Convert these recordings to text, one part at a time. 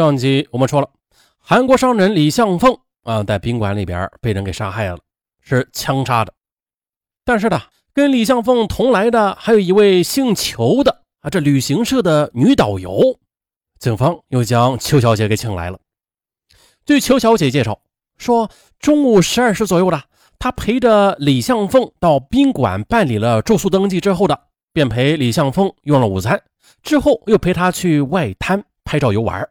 上集我们说了，韩国商人李相凤啊，在宾馆里边被人给杀害了，是枪杀的。但是呢，跟李相凤同来的还有一位姓裘的啊，这旅行社的女导游。警方又将邱小姐给请来了。据邱小姐介绍说，中午十二时左右的，她陪着李相凤到宾馆办理了住宿登记之后的，便陪李相凤用了午餐，之后又陪她去外滩拍照游玩。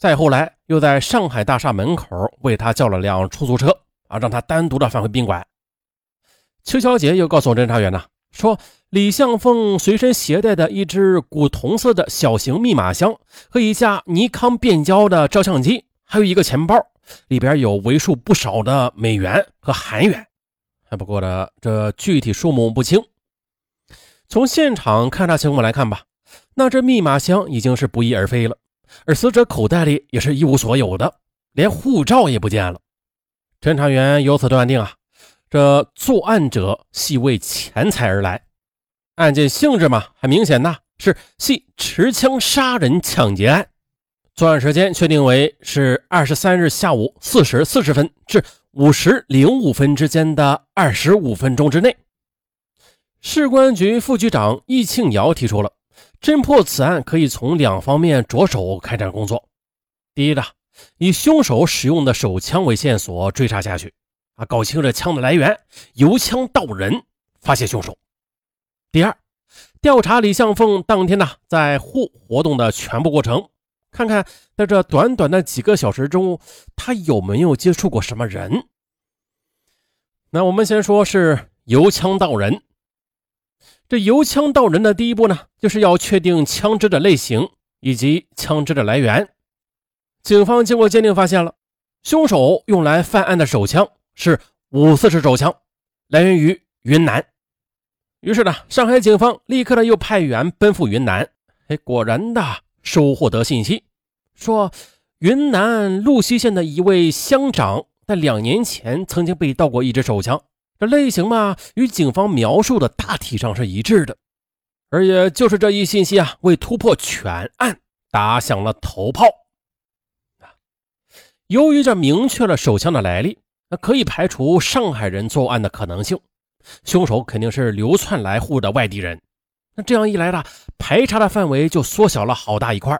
再后来，又在上海大厦门口为他叫了辆出租车啊，让他单独的返回宾馆。邱小姐又告诉侦查员呢，说李向凤随身携带的一只古铜色的小型密码箱和一架尼康变焦的照相机，还有一个钱包，里边有为数不少的美元和韩元，还不过呢这具体数目不清。从现场勘查情况来看吧，那这密码箱已经是不翼而飞了。而死者口袋里也是一无所有的，连护照也不见了。侦查员由此断定啊，这作案者系为钱财而来。案件性质嘛，很明显呐，是系持枪杀人抢劫案。作案时间确定为是二十三日下午四时四十分至五时零五分之间的二十五分钟之内。市公安局副局长易庆尧提出了。侦破此案可以从两方面着手开展工作。第一呢，以凶手使用的手枪为线索追查下去，啊，搞清这枪的来源，由枪到人，发现凶手。第二，调查李向凤当天呢在沪活动的全部过程，看看在这短短的几个小时中，他有没有接触过什么人。那我们先说是由枪到人。这由枪到人的第一步呢，就是要确定枪支的类型以及枪支的来源。警方经过鉴定发现了，凶手用来犯案的手枪是五四式手枪，来源于云南。于是呢，上海警方立刻的又派员奔赴云南。哎，果然的收获得信息，说云南鹿溪县的一位乡长在两年前曾经被盗过一支手枪。这类型嘛，与警方描述的大体上是一致的，而也就是这一信息啊，为突破全案打响了头炮。啊，由于这明确了手枪的来历，那可以排除上海人作案的可能性，凶手肯定是流窜来沪的外地人。那这样一来呢，排查的范围就缩小了好大一块。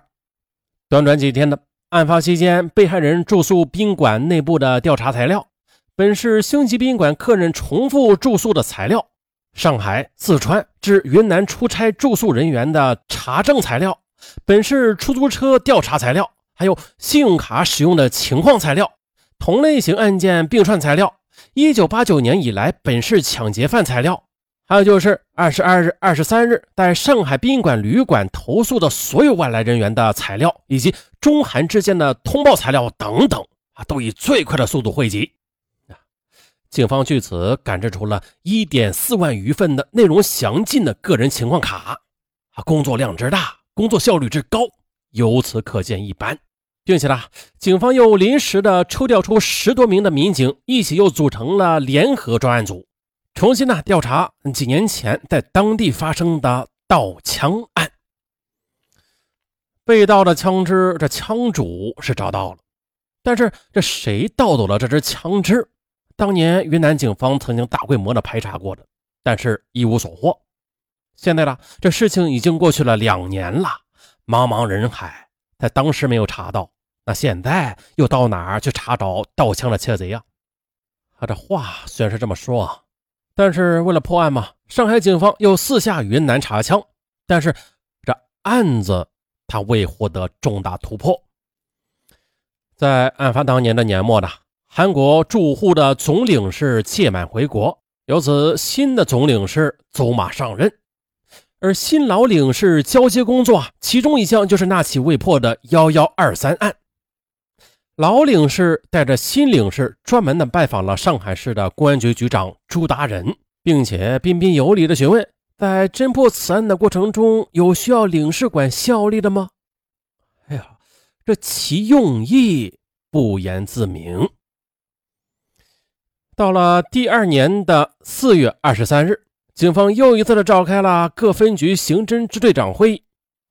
短短几天的案发期间，被害人住宿宾馆内部的调查材料。本市星级宾馆客人重复住宿的材料，上海、四川至云南出差住宿人员的查证材料，本市出租车调查材料，还有信用卡使用的情况材料，同类型案件并串材料，一九八九年以来本市抢劫犯材料，还有就是二十二日、二十三日在上海宾馆旅馆投诉的所有外来人员的材料，以及中韩之间的通报材料等等啊，都以最快的速度汇集。警方据此感知出了一点四万余份的内容详尽的个人情况卡，啊，工作量之大，工作效率之高，由此可见一斑，并且呢，警方又临时的抽调出十多名的民警，一起又组成了联合专案组，重新呢调查几年前在当地发生的盗枪案。被盗的枪支，这枪主是找到了，但是这谁盗走了这支枪支？当年云南警方曾经大规模的排查过的，但是一无所获。现在呢，这事情已经过去了两年了，茫茫人海，在当时没有查到，那现在又到哪儿去查找盗枪的窃贼呀？他这话虽然是这么说，但是为了破案嘛，上海警方又四下云南查枪，但是这案子他未获得重大突破。在案发当年的年末呢。韩国驻沪的总领事届满回国，由此新的总领事走马上任，而新老领事交接工作，其中一项就是那起未破的幺幺二三案。老领事带着新领事专门的拜访了上海市的公安局局长朱达人，并且彬彬有礼的询问，在侦破此案的过程中，有需要领事馆效力的吗？哎呀，这其用意不言自明。到了第二年的四月二十三日，警方又一次的召开了各分局刑侦支队长会议。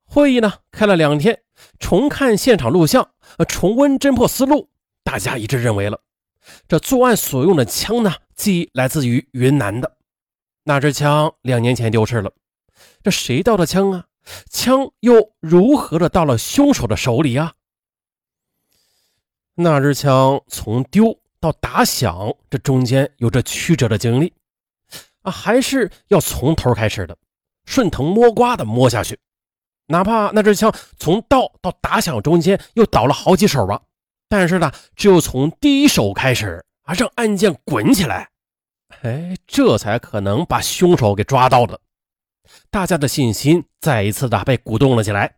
会议呢开了两天，重看现场录像，呃，重温侦破思路，大家一致认为了，这作案所用的枪呢，即来自于云南的。那支枪两年前丢失了，这谁盗的枪啊？枪又如何的到了凶手的手里啊？那支枪从丢到打响，这中间有着曲折的经历啊，还是要从头开始的，顺藤摸瓜的摸下去。哪怕那支枪从到到打响中间又倒了好几手吧，但是呢，只有从第一手开始啊，让案件滚起来，哎，这才可能把凶手给抓到的。大家的信心再一次的被鼓动了起来。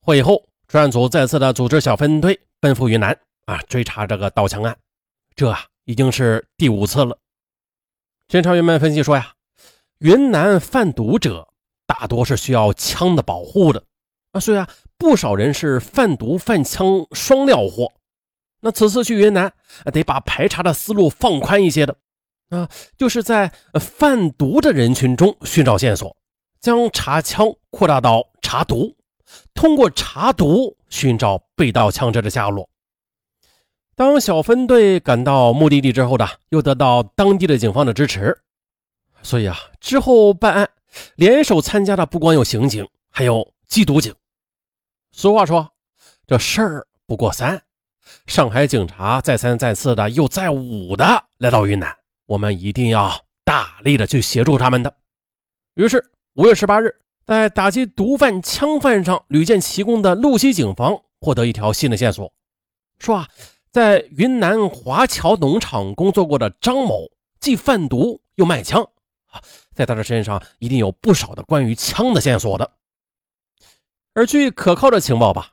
会后，专案组再次的组织小分队奔赴云南啊，追查这个盗枪案。这啊已经是第五次了。侦查员们分析说呀，云南贩毒者。大多是需要枪的保护的啊，所以啊，不少人是贩毒贩枪双料货。那此次去云南，得把排查的思路放宽一些的啊，就是在贩毒的人群中寻找线索，将查枪扩大到查毒，通过查毒寻找被盗枪支的下落。当小分队赶到目的地之后呢，又得到当地的警方的支持，所以啊，之后办案。联手参加的不光有刑警，还有缉毒警。俗话说：“这事儿不过三。”上海警察再三再四的又再五的来到云南，我们一定要大力的去协助他们的。于是五月十八日，在打击毒贩、枪贩上屡建奇功的路西警方获得一条新的线索，说啊，在云南华侨农场工作过的张某，既贩毒又卖枪啊。在他的身上一定有不少的关于枪的线索的。而据可靠的情报吧，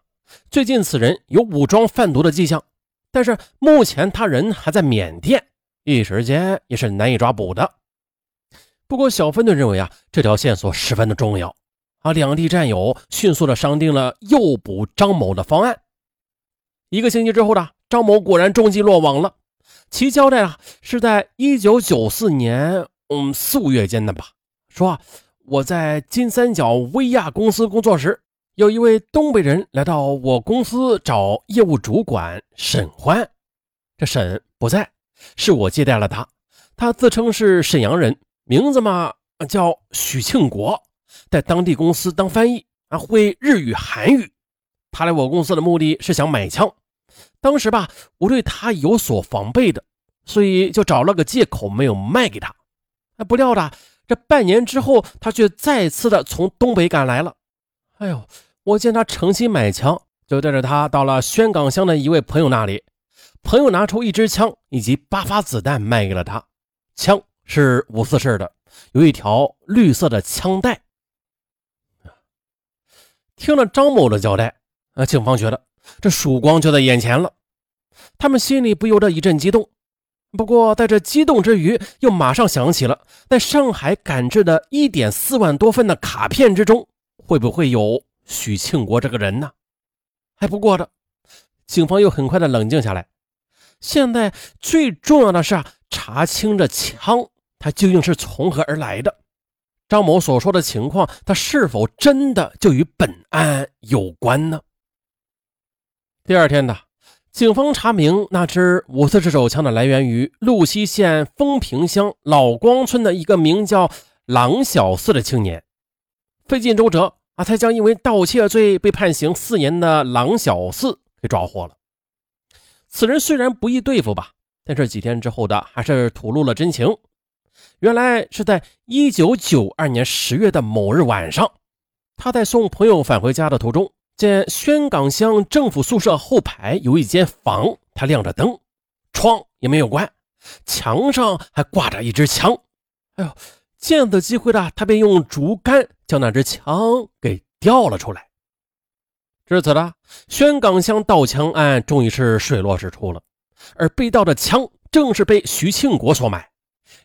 最近此人有武装贩毒的迹象，但是目前他人还在缅甸，一时间也是难以抓捕的。不过小分队认为啊，这条线索十分的重要啊，两地战友迅速的商定了诱捕张某的方案。一个星期之后呢，张某果然中计落网了。其交代啊，是在一九九四年。嗯，四五月间的吧。说我在金三角威亚公司工作时，有一位东北人来到我公司找业务主管沈欢。这沈不在，是我接待了他。他自称是沈阳人，名字嘛叫许庆国，在当地公司当翻译啊，会日语、韩语。他来我公司的目的是想买枪。当时吧，我对他有所防备的，所以就找了个借口没有卖给他。哎，不料的，这半年之后，他却再次的从东北赶来了。哎呦，我见他诚心买枪，就带着他到了宣港乡的一位朋友那里。朋友拿出一支枪以及八发子弹卖给了他。枪是五四式的，有一条绿色的枪带。听了张某的交代，啊，警方觉得这曙光就在眼前了，他们心里不由得一阵激动。不过，在这激动之余，又马上想起了在上海赶制的一点四万多份的卡片之中，会不会有许庆国这个人呢？还不过的，警方又很快的冷静下来。现在最重要的是啊，查清这枪，它究竟是从何而来的？张某所说的情况，他是否真的就与本案有关呢？第二天呢？警方查明，那支五四式手枪的来源于鹿溪县丰平乡老光村的一个名叫郎小四的青年。费尽周折啊，才将因为盗窃罪被判刑四年的郎小四给抓获了。此人虽然不易对付吧，但是几天之后的还是吐露了真情。原来是在一九九二年十月的某日晚上，他在送朋友返回家的途中。见宣港乡政府宿舍后排有一间房，他亮着灯，窗也没有关，墙上还挂着一支枪。哎呦，见此机会的他便用竹竿将那支枪给吊了出来。至此呢，宣港乡盗枪案终于是水落石出了，而被盗的枪正是被徐庆国所买。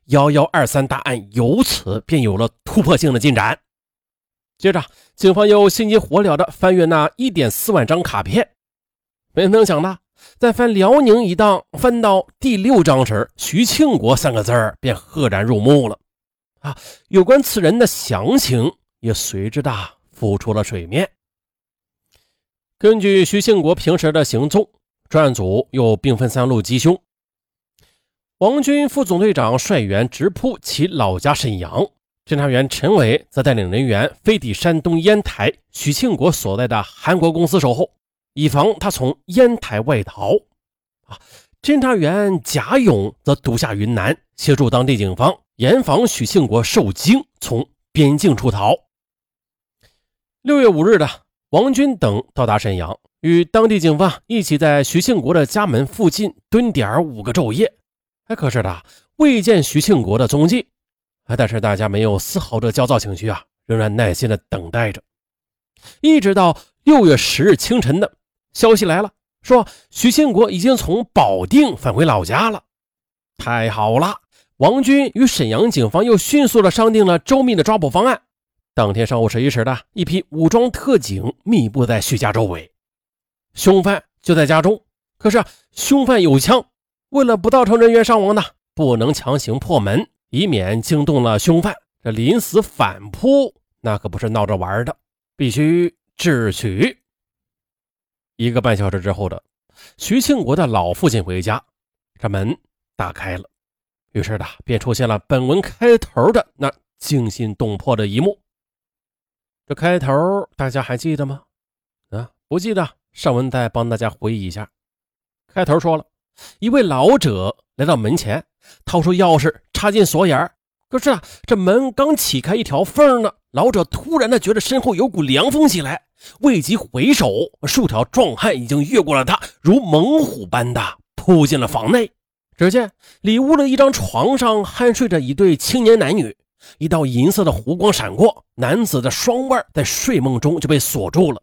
幺幺二三大案由此便有了突破性的进展。接着，警方又心急火燎地翻阅那一点四万张卡片，没能想呢，在翻辽宁一档，翻到第六章时，“徐庆国”三个字儿便赫然入目了。啊，有关此人的详情也随之的浮出了水面。根据徐庆国平时的行踪，专案组又兵分三路缉凶。王军副总队长率员直扑其老家沈阳，侦查员陈伟则带领人员飞抵山东烟台许庆国所在的韩国公司守候，以防他从烟台外逃。啊，侦查员贾勇则独下云南，协助当地警方严防许庆国受惊从边境出逃。六月五日的，王军等到达沈阳，与当地警方一起在徐庆国的家门附近蹲点五个昼夜。哎，可是的，未见徐庆国的踪迹。但是大家没有丝毫的焦躁情绪啊，仍然耐心的等待着。一直到六月十日清晨的消息来了，说徐庆国已经从保定返回老家了。太好了！王军与沈阳警方又迅速的商定了周密的抓捕方案。当天上午十一时的一批武装特警密布在徐家周围，凶犯就在家中。可是凶犯有枪。为了不造成人员伤亡呢，不能强行破门，以免惊动了凶犯。这临死反扑，那可不是闹着玩的，必须智取。一个半小时之后的，徐庆国的老父亲回家，这门打开了，于是的便出现了本文开头的那惊心动魄的一幕。这开头大家还记得吗？啊，不记得，上文再帮大家回忆一下。开头说了。一位老者来到门前，掏出钥匙插进锁眼可是啊，这门刚启开一条缝呢，老者突然的觉得身后有股凉风袭来，未及回首，数条壮汉已经越过了他，如猛虎般的扑进了房内。只见里屋的一张床上酣睡着一对青年男女，一道银色的弧光闪过，男子的双腕在睡梦中就被锁住了。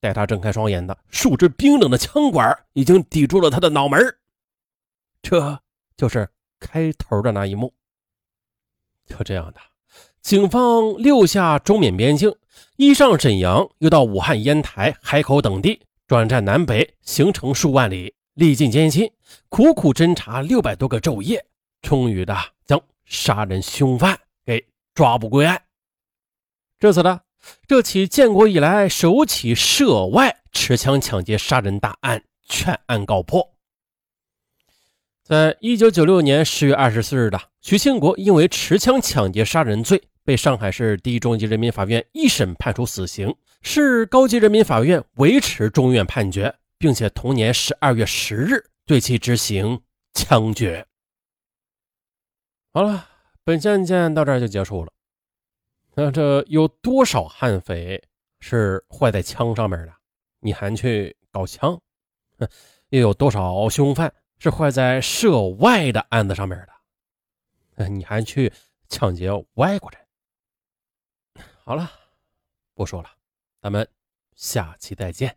待他睁开双眼的，数支冰冷的枪管已经抵住了他的脑门这就是开头的那一幕。就这样的，警方六下中缅边境，一上沈阳，又到武汉、烟台、海口等地，转战南北，行程数万里，历尽艰辛，苦苦侦查六百多个昼夜，终于的将杀人凶犯给抓捕归案。这次呢？这起建国以来首起涉外持枪抢劫杀人大案全案告破。在一九九六年十月二十四日的徐庆国因为持枪抢劫杀人罪，被上海市第一中级人民法院一审判处死刑，市高级人民法院维持中院判决，并且同年十二月十日对其执行枪决。好了，本案件到这儿就结束了。那这有多少悍匪是坏在枪上面的？你还去搞枪？又有多少凶犯是坏在涉外的案子上面的？你还去抢劫外国人？好了，不说了，咱们下期再见。